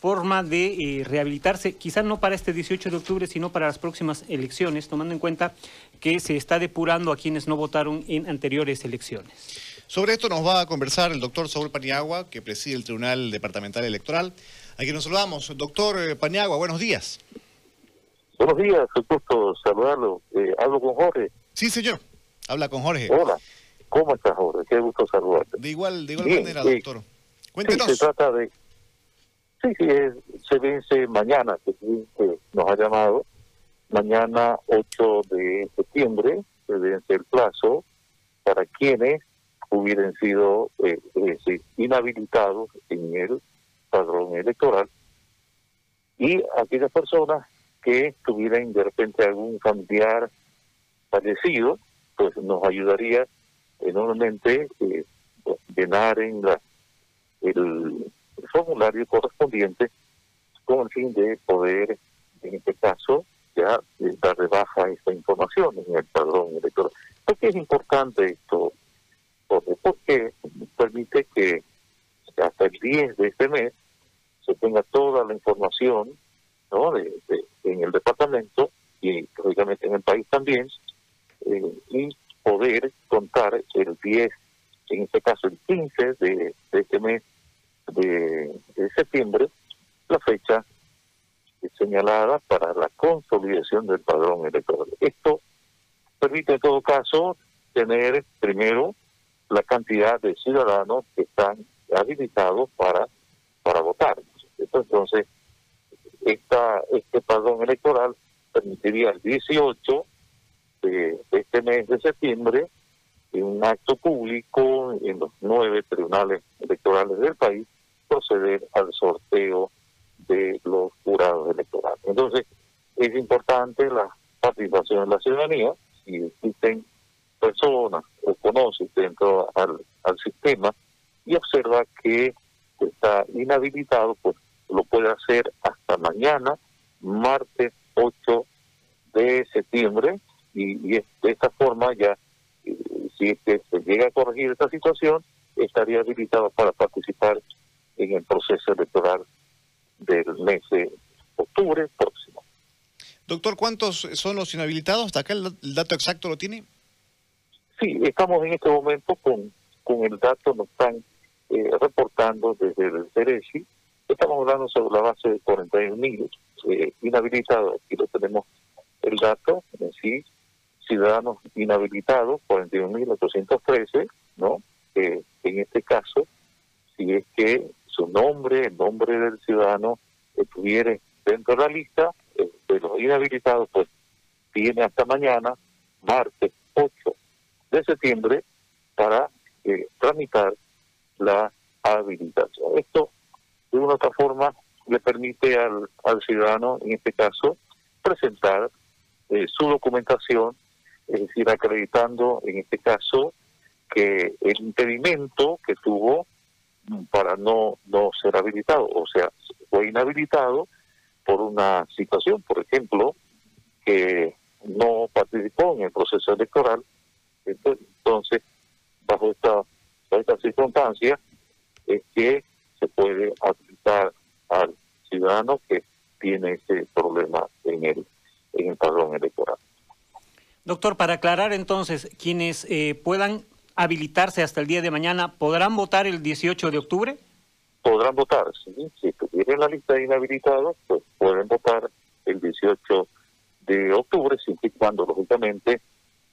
forma de eh, rehabilitarse, quizás no para este 18 de octubre, sino para las próximas elecciones, tomando en cuenta que se está depurando a quienes no votaron en anteriores elecciones. Sobre esto nos va a conversar el doctor Saúl Paniagua, que preside el Tribunal Departamental Electoral. Aquí nos saludamos. Doctor eh, Paniagua, buenos días. Buenos días, un gusto saludarlo. Eh, hablo con Jorge. Sí, señor. Habla con Jorge. Hola. ¿Cómo estás, Jorge? Qué gusto saludarte. De igual, de igual manera, doctor. Cuéntenos. se trata de... Sí, sí, se vence mañana, que, nos ha llamado. Mañana 8 de septiembre se vence el plazo para quienes hubieran sido eh, eh, inhabilitados en el padrón electoral y aquellas personas que tuvieran de repente algún familiar fallecido, pues nos ayudaría enormemente eh, llenar en la, el, formulario correspondiente con el fin de poder, en este caso, ya dar de baja esta información en el padrón electoral. ¿Por qué es importante esto? Porque permite que hasta el 10 de este mes se tenga toda la información ¿no? de, en el departamento y lógicamente en el país también eh, y poder contar el 10, en este caso el 15 de, este mes de, septiembre, la fecha señalada para la consolidación del padrón electoral. Esto permite en todo caso tener primero la cantidad de ciudadanos que están habilitados para, para votar. Entonces, esta, este padrón electoral permitiría el 18 de, este mes de septiembre en un acto público en los nueve tribunales electorales del país proceder al sorteo de los jurados electorales. Entonces, es importante la participación de la ciudadanía, si existen personas o conoce dentro al, sistema y observa que está inhabilitado, pues lo puede hacer hasta mañana, martes 8 de septiembre, y, de esta forma ya, eh, si es que se llega a corregir esta situación, estaría habilitado para participar en el proceso electoral del mes de octubre próximo. Doctor, ¿cuántos son los inhabilitados? ¿Hasta acá el, dato exacto lo tiene? Sí, estamos en este momento con, con el dato, nos están eh, reportando desde el CERESI, Estamos hablando sobre la base de 41.000 eh, inhabilitados. Aquí lo tenemos el dato en sí, ciudadanos inhabilitados, 41.813, ¿no? en este caso, si es que su nombre, el nombre del ciudadano estuviera dentro de la lista eh, de los inhabilitados, pues tiene hasta mañana, martes 8 de septiembre, para eh, tramitar la habilitación. Esto de una otra forma le permite al, al ciudadano, en este caso, presentar eh, su documentación, es decir, acreditando, en este caso, que el impedimento que tuvo para no, no ser habilitado, o sea, fue inhabilitado por una situación, por ejemplo, que no participó en el proceso electoral, entonces, bajo esta, bajo esta circunstancia, es que se puede aplicar al ciudadano que tiene ese problema en el, en el padrón electoral. Doctor, para aclarar entonces, quienes eh, puedan habilitarse hasta el día de mañana, ¿podrán votar el 18 de octubre? Podrán votar, sí. Si estuvieran la lista de inhabilitados, pues pueden votar el 18 de octubre, siempre y cuando, lógicamente,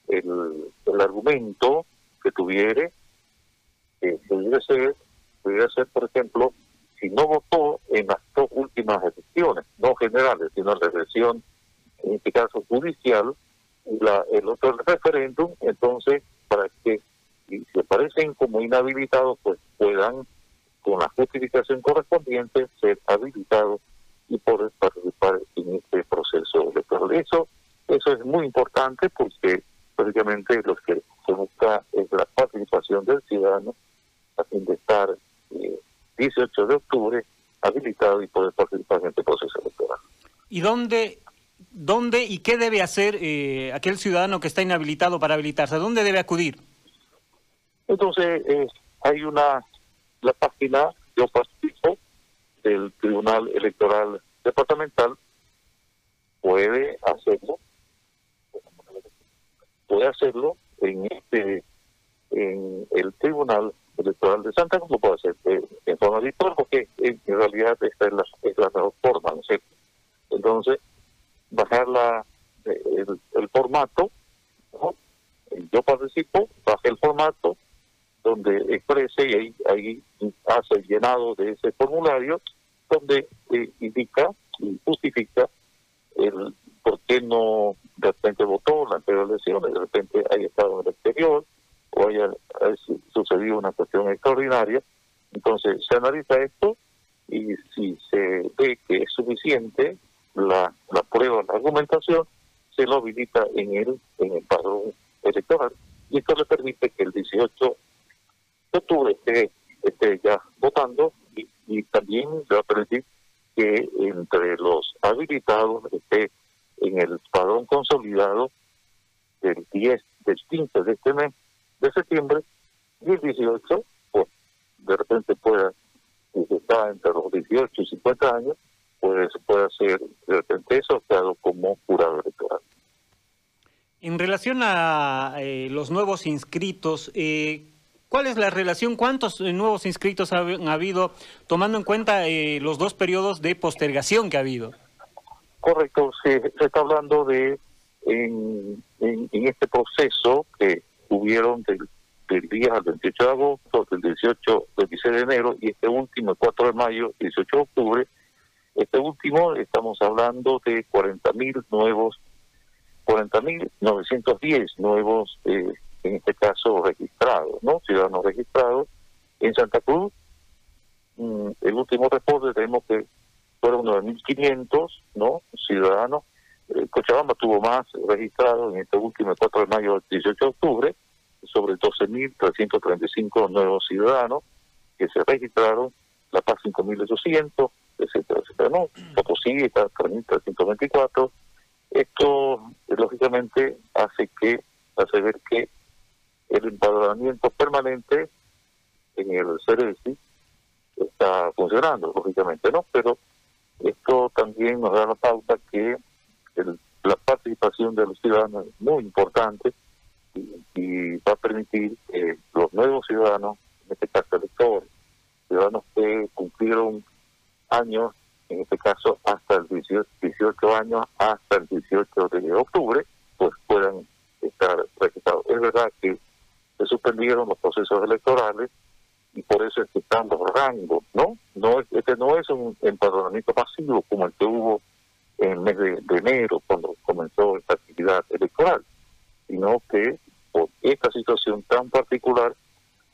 el, el argumento que tuviere eh, debe ser pudiera ser, por ejemplo, si no votó en las dos últimas elecciones, no generales, sino en la elección, en este caso judicial, la, el otro referéndum, entonces, para que si aparecen como inhabilitados, pues puedan, con la justificación correspondiente, ser habilitados y poder participar en este proceso electoral. Eso, eso es muy importante porque prácticamente lo que se busca es la participación del ciudadano a fin de estar 18 de octubre habilitado y poder participar en este proceso electoral. ¿Y dónde, dónde y qué debe hacer eh, aquel ciudadano que está inhabilitado para habilitarse? ¿A dónde debe acudir? Entonces, eh, hay una, la página Yo Participo el Tribunal Electoral Departamental puede hacerlo, puede hacerlo en este en el Tribunal Electoral de Santa Cruz, lo puede hacer eh, en forma virtual, porque en, realidad esta es la, es la mejor forma, ¿no es cierto? Entonces, bajar la, el, formato, yo participo, baje el formato, donde exprese y ahí, ahí hace el llenado de ese formulario, donde eh, indica y justifica el por qué no de repente votó la anterior elección, de repente haya estado en el exterior o haya, sucedido una cuestión extraordinaria. Entonces se analiza esto y si se ve que es suficiente la, la prueba, la argumentación, se lo habilita en el, en el padrón electoral y esto le permite que el 18 de octubre esté, esté ya votando y, y también le va a permitir que entre los habilitados esté en el padrón consolidado del 10, del 15 de este mes de septiembre y el 18, pues de repente pueda, si está entre los 18 y 50 años, pues puede hacer de repente asociado como jurado electoral. En relación a eh, los nuevos inscritos, eh, ¿cuál es la relación? ¿Cuántos eh, nuevos inscritos ha, habido, tomando en cuenta los dos periodos de postergación que ha habido? Correcto, se, está hablando de, en, en, este proceso que tuvieron del, del día al 28 de agosto, del 18, 26 de enero y este último, el 4 de mayo, 18 de octubre, este último estamos hablando de 40.000 nuevos 40.910 nuevos, eh, en este caso registrados, ¿no? Ciudadanos registrados. En Santa Cruz, mm, el último reporte tenemos que fueron 9.500, ¿no? Ciudadanos. Eh, Cochabamba tuvo más registrados en este último 4 de mayo al 18 de octubre, sobre 12.335 nuevos ciudadanos que se registraron, La Paz 5.800, etcétera, etcétera, ¿no? Potosí está 3.324, esto, lógicamente, hace que hace ver que el empadronamiento permanente en el CERESI está funcionando, lógicamente, ¿no? Pero esto también nos da la pauta que la participación de los ciudadanos es muy importante y, va a permitir que los nuevos ciudadanos, en este caso electores, ciudadanos que cumplieron años en este caso hasta el 18, 18 años, hasta el 18 de octubre, pues puedan estar registrados. Es verdad que se suspendieron los procesos electorales y por eso es que rangos, ¿no? no Este no es un empadronamiento pasivo como el que hubo en el mes de, enero, cuando comenzó esta actividad electoral, sino que por esta situación tan particular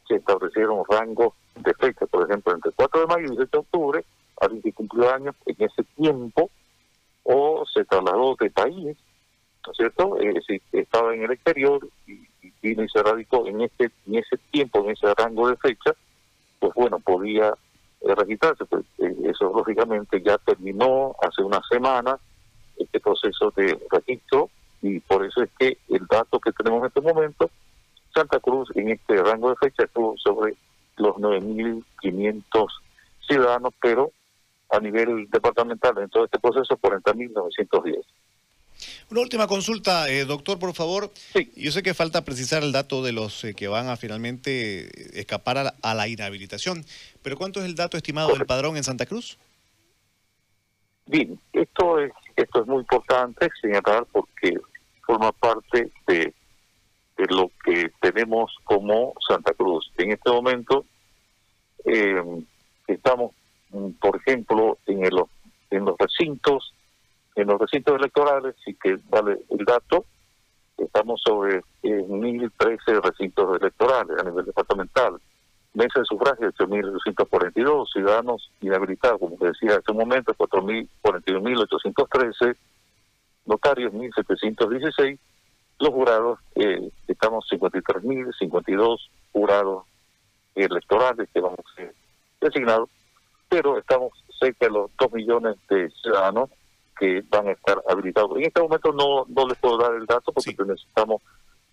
se establecieron rangos de fecha, por ejemplo, entre el 4 de mayo y el 18 de octubre, alguien que cumplió años en ese tiempo o se trasladó de país, ¿no es cierto? Eh, si estaba en el exterior y, vino y se radicó en este en ese tiempo, en ese rango de fecha, pues bueno, podía eh, registrarse. Pues, eh, eso lógicamente ya terminó hace una semana este proceso de registro y por eso es que el dato que tenemos en este momento, Santa Cruz en este rango de fecha estuvo sobre los 9.500 ciudadanos, pero a nivel departamental en todo este proceso 40.910. Una última consulta, eh, doctor, por favor. Yo sé que falta precisar el dato de los eh, que van a finalmente escapar a la, inhabilitación, pero ¿cuánto es el dato estimado del padrón en Santa Cruz? Bien, esto es, esto es muy importante señalar porque forma parte de, de lo que tenemos como Santa Cruz. En este momento eh, estamos por ejemplo, en, el, en los recintos, en los recintos electorales, sí que vale el dato, estamos sobre eh, 1.013 recintos electorales a nivel departamental. Mesa de sufragio, 8.242, ciudadanos inhabilitados, como decía hace un momento, 4.041.813, notarios, 1.716, los jurados, eh, estamos 53.052 jurados electorales que vamos a ser designados pero estamos cerca de los dos millones de ciudadanos que van a estar habilitados. En este momento no, no les puedo dar el dato porque necesitamos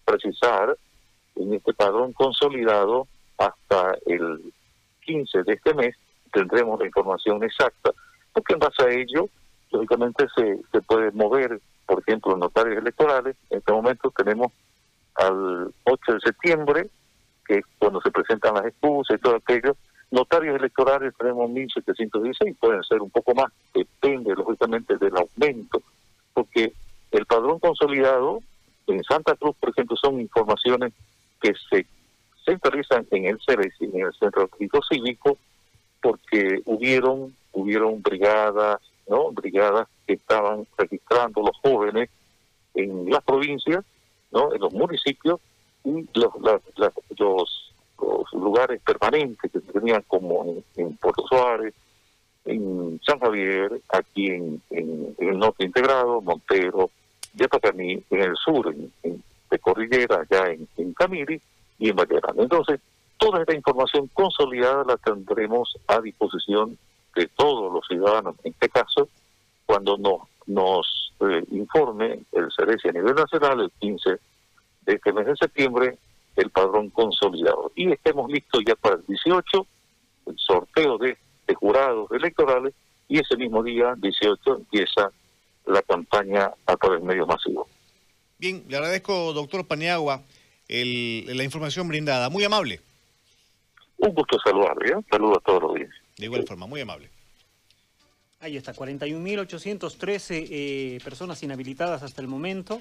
precisar en este padrón consolidado hasta el 15 de este mes tendremos la información exacta, porque en base a ello, lógicamente se, se puede mover, por ejemplo, notarios electorales. En este momento tenemos al 8 de septiembre, que es cuando se presentan las excusas y todo aquello. Notarios electorales tenemos 1.716, pueden ser un poco más, lógicamente del aumento, porque el padrón consolidado en Santa Cruz, por ejemplo, son informaciones que se centralizan en el CERES en el Centro Crítico Cívico, porque hubieron, hubieron brigadas, ¿no? Brigadas que estaban registrando los jóvenes en las provincias, ¿no? En los municipios y los, los, lugares permanentes que tenían como en, Puerto Suárez, en San Javier, aquí en, el norte integrado, Montero, Yapacaní, en el sur, en, de Cordillera, allá en, Camiri y en Vallarano. Entonces, toda esta información consolidada la tendremos a disposición de todos los ciudadanos, en este caso, cuando nos, eh, informe el CERESI a nivel nacional el 15 de este mes de septiembre el padrón consolidado. Y estemos listos ya para el 18, el sorteo de, de jurados electorales, y ese mismo día, 18, empieza la campaña a través de medios masivos. Bien, le agradezco, doctor Paniagua, el, la información brindada. Muy amable. Un gusto saludarle, ¿eh? Saludos a todos los días. De igual forma, muy amable. Ahí está, 41.813 eh, personas inhabilitadas hasta el momento.